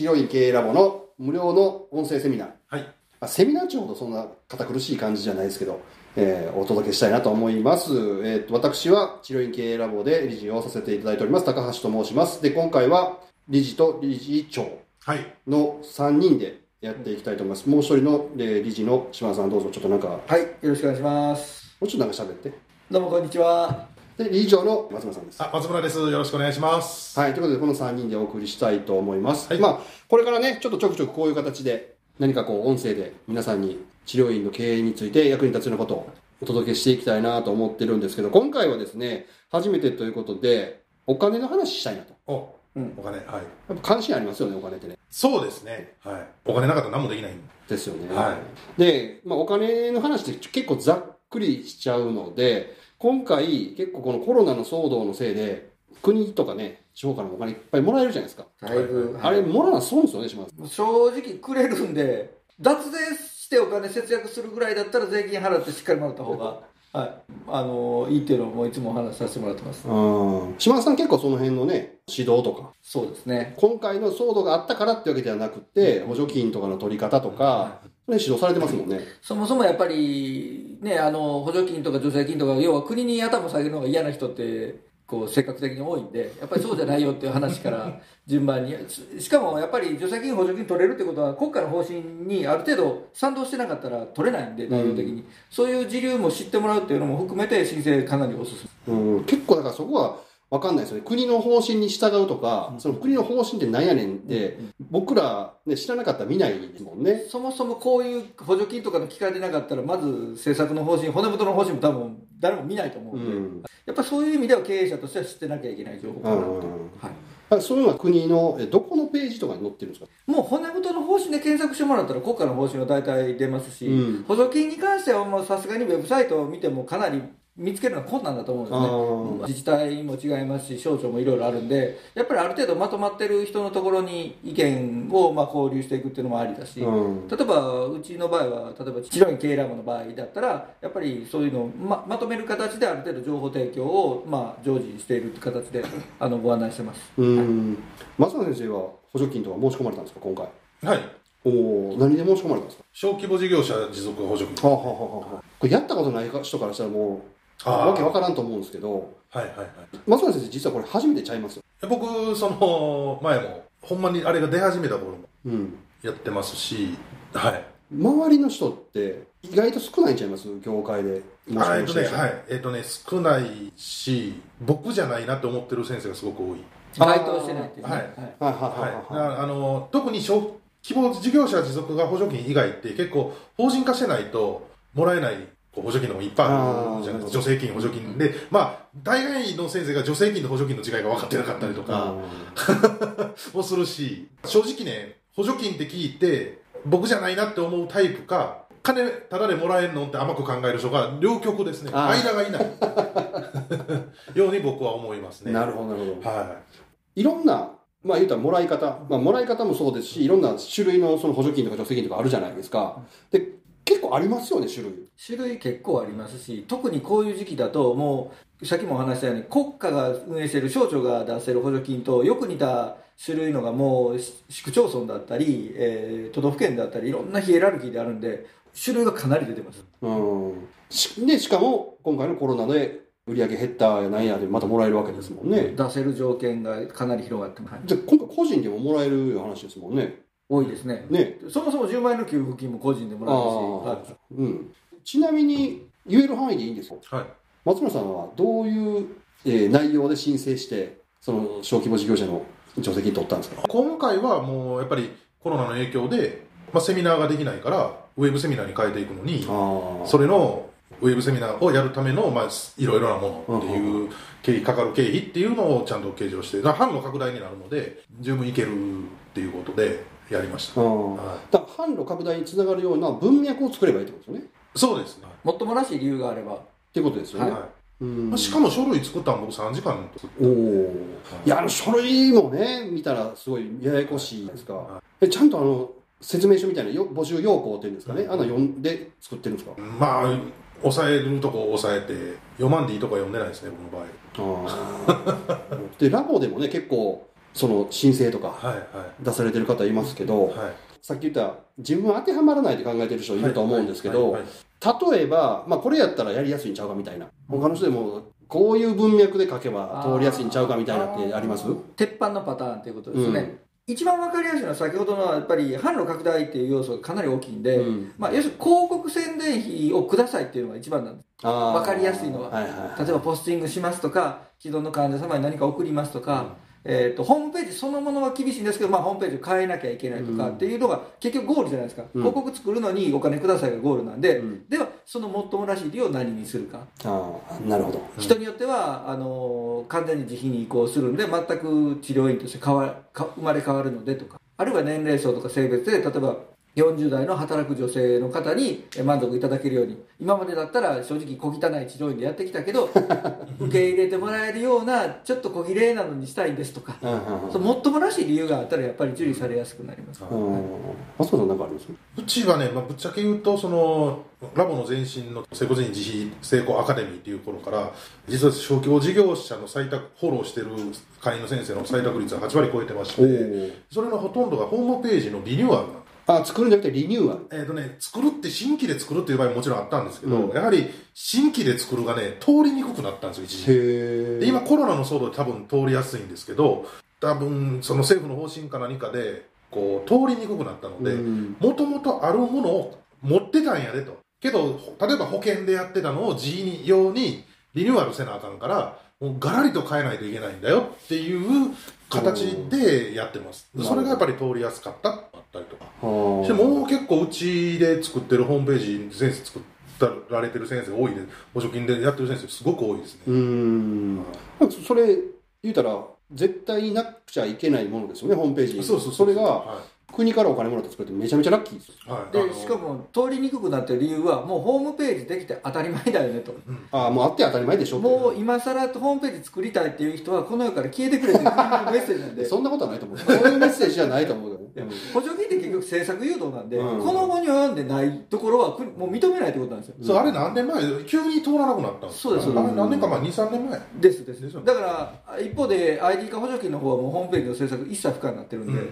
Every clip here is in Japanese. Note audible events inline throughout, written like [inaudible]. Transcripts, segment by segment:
治療院経営ラボの無料の音声セミナー。はい。あセミナー長ほどそんな堅苦しい感じじゃないですけど、えーお届けしたいなと思います。えーと、私は治療院経営ラボで理事をさせていただいております、高橋と申します。で、今回は理事と理事長はい。の3人でやっていきたいと思います。もう一人の、えー理事の島田さんどうぞ、ちょっとなんか、もはい、よろしくお願いします。うちょっとなんか喋って。どうもこんにちは。で、理事長の松村さんです。あ、松村です。よろしくお願いします。はい、ということで、この3人でお送りしたいと思います。はいまあ、これからね、ちょっとちょくちょくこういう形で、何かこう、音声で皆さんに治療院の経営について役に立つようなことをお届けしていきたいなと思ってるんですけど、今回はですね、初めてということで、お金の話したいなと。お、うんお金、はい。やっぱ関心ありますよね、お金ってね。そうですね。はい。お金なかったら何もできないんで。ですよね。はで、まあ、お金の話って結構ざっくりしちゃうので、今回結構このコロナの騒動のせいで、国とかね、地方からもお金いっぱいもらえるじゃないですか。だいぶ、あれ、もらうのは損ですよね、島田さん。正直くれるんで、脱税してお金節約するぐらいだったら税金払ってしっかりもらった方が、はい、あのいいっていうのをもういつもお話しさせてもらってます。うん島田さん結構その辺のね、指導とか、そうですね。今回の騒動があったからってわけではなくて、補助金とかの取り方とか、それ指導されてますもんね。[laughs] そもそもやっぱり、ね、あの、補助金とか助成金とか、要は国に頭下げるのが嫌な人って、こう、性格的に多いんで、やっぱりそうじゃないよっていう話から [laughs] 順番に。ししかもやっぱり助成金、補助金取れるってことは、国家の方針にある程度賛同してなかったら取れないんで、内容的に。そういう時流も知ってもらうっていうのも含めて申請かなりおすすめ。うん、結構だからそこは分かんないですよね。国の方針に従うとか、その国の方針って何やねんって、僕ら、ね、知らなかったら見ないですもんね。そもそもこういう補助金とかの機会でなかったら、まず政策の方針、骨太の方針も多分誰も見ないと思うで、うんん。やっぱそういう意味では経営者としては知ってなきゃいけない情報かなと。うんはいあそういうのは国の、えどこのページとかに載ってるんですか？もう骨太の方針で検索してもらったら国家の方針は大体出ますし、うん補助金に関してはもうさすがにウェブサイトを見てもかなり見つけるのは困難だと思うんですね自治体も違いますし省庁もいろいろあるんでやっぱりある程度まとまってる人のところに意見をまあ交流していくっていうのもありだし、うん例えばうちの場合は例えば治療院経営ラボの場合だったらやっぱりそういうのをままとめる形である程度情報提供をまあ常時しているって形であのご案内してますうん。松野先生は補助金とか申し込まれたんですか、今回？はい。おお何で申し込まれたんですか？小規模事業者持続補助金。はあ、はあはあはあ、これやったことない人からしたらもう、わけわからんと思うんですけど、はいはいはい。松野先生実はこれ初めてちゃいますよ。僕、その、前も、ほんまにあれが出始めた頃もうん。やってますし、はい。周りの人って意外と少ないんちゃいます？業界で申し込あえっとね、はい。えっとね、少ないし、僕じゃないなって思ってる先生がすごく多い。該当してないっていうね、はいはいはいははいいはい。なあの特に小規模事業者持続が補助金以外って結構法人化してないともらえない補助金のもいっぱいあるじゃないですか。助成金補助金。でまあ大概の先生が助成金と補助金の違いが分かってなかったりとか [laughs] もするし正直ね補助金って聞いて僕じゃないなって思うタイプか金ただでもらえるのって甘く考える人が両極ですね。間がいない。[laughs] ように僕は思いますね。なるほどなるほど。はいろんな、まあ言うたらもらい方、まあもらい方もそうですし、いろんな種類のその補助金とか助成金とかあるじゃないですか。で、結構ありますよね、種類。種類結構ありますし特にこういう時期だともうさっきもお話したように国家が運営している省庁が出せる補助金とよく似た種類のがもうし市区町村だったり、えー都道府県だったりいろんなヒエラルキーであるんで種類がかなり出てますうん。しで、しかも今回のコロナで売り上げ減ったやなんやでまたもらえるわけですもんね。出せる条件がかなり広がってます、はいじゃあ今回個人でももらえる話ですもんね。多いですねね。そもそも10万円の給付金も個人でもらあえるし、あ、うん。ちなみに言える範囲でいいんですよ。はい松村さんはどういう、えー内容で申請して、その小規模事業者の助成金取ったんですか？今回はもうやっぱりコロナの影響で、まあ、セミナーができないからウェブセミナーに変えていくのに。それのウェブセミナーをやるための、まあ、いろいろなものっていう経費かかる経費っていうのをちゃんと計上して販路拡大になるので十分いけるっていうことでやりました、あはあ。だから販路拡大につながるような文脈を作ればいいってことですよね。い、そうですね、もっともらしい理由があればっていうことですよね。はうんいまあ、しかも書類作ったの僕3時間作っておお。いや、あの書類もね、見たらすごいややこしいですか。はえ、ちゃんとあの、説明書みたいなよ募集要項っていうんですかね。あの読んで作ってるんですか？まあ抑えるとこ抑えて読まんでいいとこは読んでないですね僕の場合ああ。[laughs] で、ラボでもね、結構、その申請とか出されてる方いますけど、はい。さっき言った自分は当てはまらないって考えてる人いると思うんですけど、例えば、まあ、これやったらやりやすいんちゃうかみたいな。他の人でもこういう文脈で書けば通りやすいんちゃうかみたいなってあります？鉄板のパターンということですね、一番わかりやすいのは先ほどのやっぱり販路拡大っていう要素がかなり大きいんで、うん。まあ、要するに広告宣伝費をくださいっていうのが一番なんです。わわかりやすいのは。はいはい例えばポスティングしますとか既存の患者様に何か送りますとか、えー、とホームページそのものは厳しいんですけど、まあ、ホームページを変えなきゃいけないとかっていうのが結局ゴールじゃないですか、うん。広告作るのにお金くださいがゴールなんで、うん。ではそのもっともらしい利を何にするか、ああなるほど。人によってはあの完全に自費に移行するんで全く治療院として変わか生まれ変わるのでとかあるいは年齢層とか性別で例えば40代の働く女性の方にえ満足いただけるように。今までだったら正直小汚い治療院でやってきたけど [laughs] 受け入れてもらえるようなちょっと小綺麗なのにしたいんですとか。もっともらしい理由があったらやっぱり受理されやすくなります。うん。松本さんなんかあります？うちはね、まあ、ぶっちゃけ言うとそのラボの前身の整骨院自費成功アカデミーっていう頃から実は小規模事業者の採択フォローしてる会員の先生の採択率は8割超えてましてそれのほとんどがホームページのリニューアルなんですあ作るんじゃなくてリニューアル。えーとね、作るって新規で作るっていう場合ももちろんあったんですけど、うん。やはり新規で作るがね通りにくくなったんですよ一時でえ今コロナの騒動で多分通りやすいんですけど多分その政府の方針か何かでこう通りにくくなったのでうん。もともとあるものを持ってたんやでと。けど例えば保険でやってたのを自費用にリニューアルせなあかんからもうガラリと変えないといけないんだよっていう形でやってます。うん。それがやっぱり通りやすかったあったりとか。もう結構うちで作ってるホームページ先生作られてる先生多いで補助金でやってる先生すごく多いですね、うーんそれ言うたら絶対になくちゃいけないものですよねホームページ。にそうそうそれがは国からお金もらって作るってめちゃめちゃラッキー。ですよいはい、でしかも通りにくくなってる理由はもうホームページできて当たり前だよねと。ああもうあって当たり前でしょ。もう今更ホームページ作りたいっていう人はこの世から消えてくれっていうメッセージなんで。[laughs] そんなことはないと思う。そういうメッセージじゃないと思うけどね補助金って結局政策誘導なんで、うん。この後に及んでないところは国もう認めないってことなんですよ。そうあれ何年前？急に通らなくなったんですそうですそうです。あれ何年か前23年前。ですです。ですだから一方で ID 化補助金の方はもうホームページの制作一切不可になってるんで、あ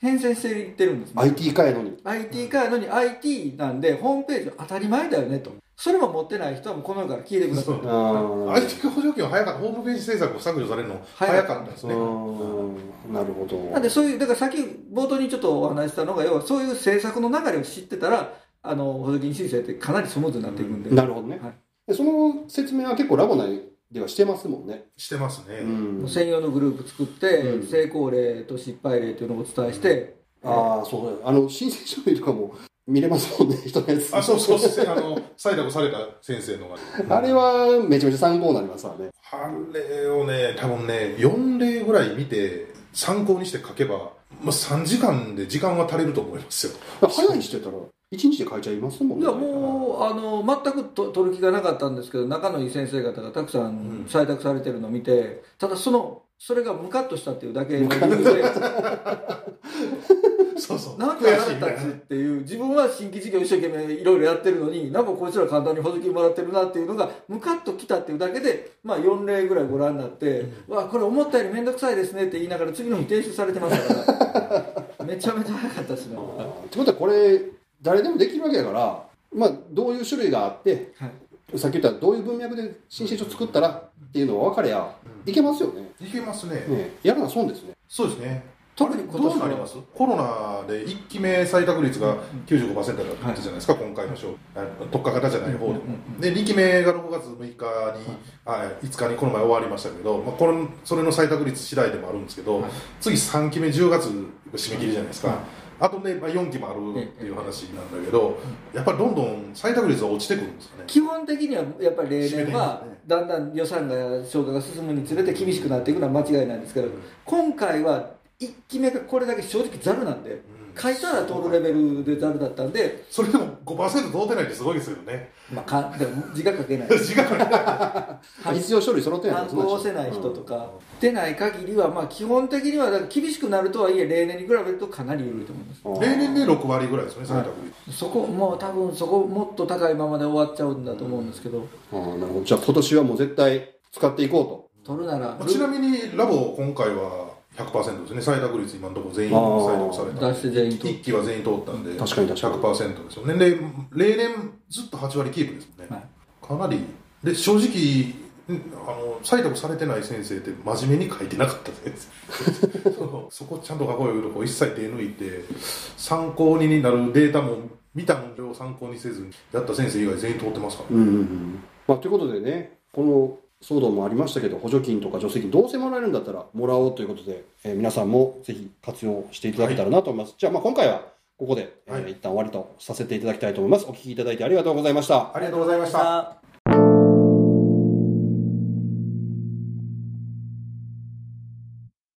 変遷していってるんです IT 化やのに。IT 化やのに。IT なんでホームページは当たり前だよねとそれも持ってない人はもうこの世から消えてください。IT 化補助金は早かった。ホームページ制作を削除されるの？早かったですね。なるほど。なんでそういうだからさっき冒頭にちょっとお話ししたのが要はそういう政策の流れを知ってたらあの補助金申請ってかなりスムーズになっていくんで、なるほどね。はい。でその説明は結構ラボ内ではしてますもんね。してますね、うん。専用のグループ作って、うん。成功例と失敗例というのをお伝えして、ああそう。だあの申請書類とかも見れますもんね人のやつ。あそうそうそうあの採択された先生のが。あれはめちゃめちゃ参考になりますわね。あれをね多分ね4例ぐらい見て参考にして書けば、まあ、3時間で時間は足りると思いますよ。早いしてたら1日で書いちゃいますもんね。いやもうあの全くと取る気がなかったんですけど仲のいい先生方がたくさん採択されてるのを見てただそのそれがムカッとしたっていうだけの理由で [laughs] [laughs] [laughs] そうそう。な。んか腹立つっていう自分は新規事業一生懸命いろいろやってるのになんかこいつら簡単に補助金もらってるなっていうのがムカッときたっていうだけで、まあ、4例ぐらいご覧になって、わこれ思ったより面倒くさいですねって言いながら次の日提出されてましたから。[laughs] めちゃめちゃ早かったですね、ってことはこれ誰でもできるわけだからまあどういう種類があってはい、さっき言ったどういう文脈で申請書作ったらっていうのが分かればいけますよね。いけますね。ね。やらな損ですね。そうですね特に今年すコロナで1期目採択率が95%だったじゃないですか、今回の賞特化型じゃない方でも、で2期目が6月6日に、あ5日にこの前終わりましたけど、まあ、これそれの採択率次第でもあるんですけど、はい。次3期目10月締め切りじゃないですか、あとね、まあ、4期もあるっていう話なんだけど、やっぱりどんどん採択率が落ちてくるんですかね。基本的にはやっぱり例年はだんだん予算が消化が進むにつれて厳しくなっていくのは間違いないんですけど今回は1期目がこれだけ正直ざるなんで書いたら通るレベルでざるだったんで、それでも5%通ってないってすごいですよね。まあ、かでも字が書けない。時間が必要書類揃ってない。ハンコを押せない人とか。出ない限りはまあ基本的には厳しくなるとはいえ例年に比べるとかなり緩いと思います。例年で6割ぐらいですね採択率、そこもう多分そこもっと高いままで終わっちゃうんだと思うんですけど、ああなるほど。じゃあ今年はもう絶対使っていこう取るならまあちなみにラボ今回は100%ですね。採択率今のところ全員採択された出して全員取一期は全員通ったんで確かに確かに。100%ですよ。ねで例年ずっと8割キープですもんね、はい。かなり。で正直うんあの採択されてない先生って真面目に書いてなかった先生 [laughs] そこちゃんと書こういうとこ一切手抜いて参考になるデータも見たものを参考にせずにやった先生以外全員通ってますから、うんうんうん。まあ、ということでねこの騒動もありましたけど補助金とか助成金どうせもらえるんだったらもらおうということで、えー皆さんもぜひ活用していただけたらなと思います、じゃあまあ今回はここで、えーはい。一旦終わりとさせていただきたいと思います。お聞きいただいてありがとうございました。ありがとうございました